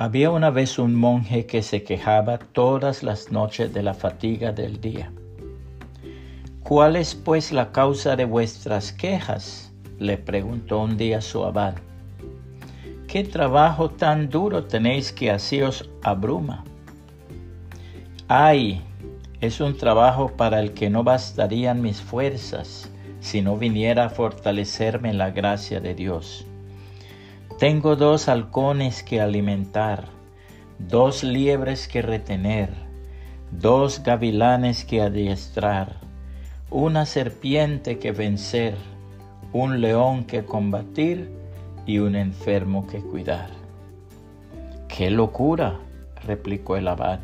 Había una vez un monje que se quejaba todas las noches de la fatiga del día. ¿Cuál es pues la causa de vuestras quejas? le preguntó un día su abad. ¿Qué trabajo tan duro tenéis que así os abruma? Ay, es un trabajo para el que no bastarían mis fuerzas si no viniera a fortalecerme la gracia de Dios. Tengo dos halcones que alimentar, dos liebres que retener, dos gavilanes que adiestrar, una serpiente que vencer, un león que combatir y un enfermo que cuidar. ¡Qué locura! replicó el abad.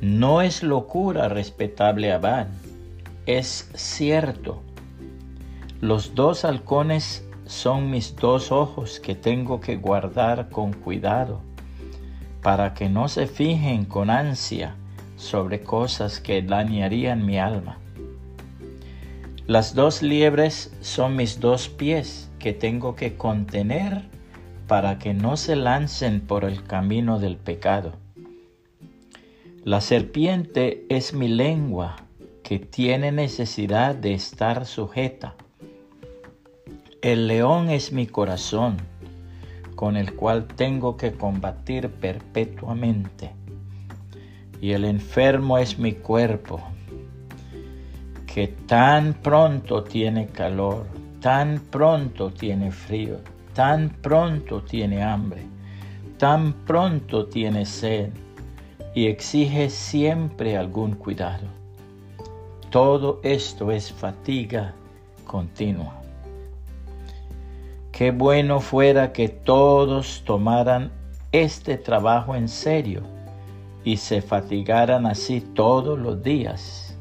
No es locura, respetable abad, es cierto. Los dos halcones son mis dos ojos que tengo que guardar con cuidado, para que no se fijen con ansia sobre cosas que dañarían mi alma. Las dos liebres son mis dos pies que tengo que contener para que no se lancen por el camino del pecado. La serpiente es mi lengua que tiene necesidad de estar sujeta el león es mi corazón, con el cual tengo que combatir perpetuamente. Y el enfermo es mi cuerpo, que tan pronto tiene calor, tan pronto tiene frío, tan pronto tiene hambre, tan pronto tiene sed y exige siempre algún cuidado. Todo esto es fatiga continua. Qué bueno fuera que todos tomaran este trabajo en serio y se fatigaran así todos los días,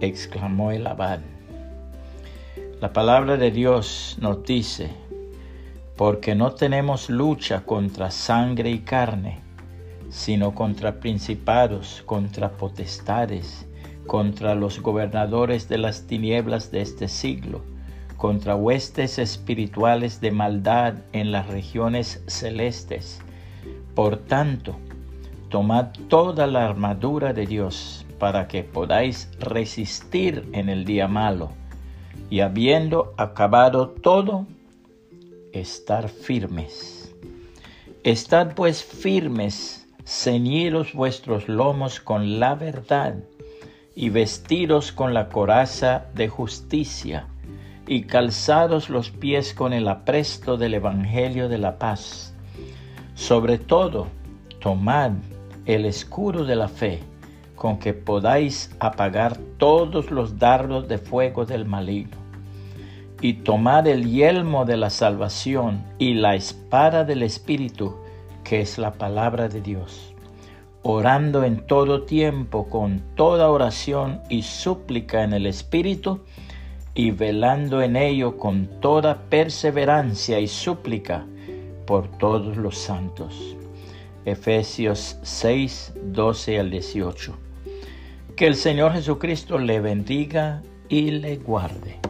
exclamó el abad. La palabra de Dios nos dice, porque no tenemos lucha contra sangre y carne, sino contra principados, contra potestades, contra los gobernadores de las tinieblas de este siglo contra huestes espirituales de maldad en las regiones celestes. Por tanto, tomad toda la armadura de Dios para que podáis resistir en el día malo y habiendo acabado todo, estar firmes. Estad pues firmes, ceñidos vuestros lomos con la verdad y vestidos con la coraza de justicia y calzados los pies con el apresto del Evangelio de la paz. Sobre todo, tomad el escudo de la fe, con que podáis apagar todos los dardos de fuego del maligno. Y tomad el yelmo de la salvación y la espada del Espíritu, que es la palabra de Dios, orando en todo tiempo con toda oración y súplica en el Espíritu, y velando en ello con toda perseverancia y súplica por todos los santos. Efesios 6, 12 al 18. Que el Señor Jesucristo le bendiga y le guarde.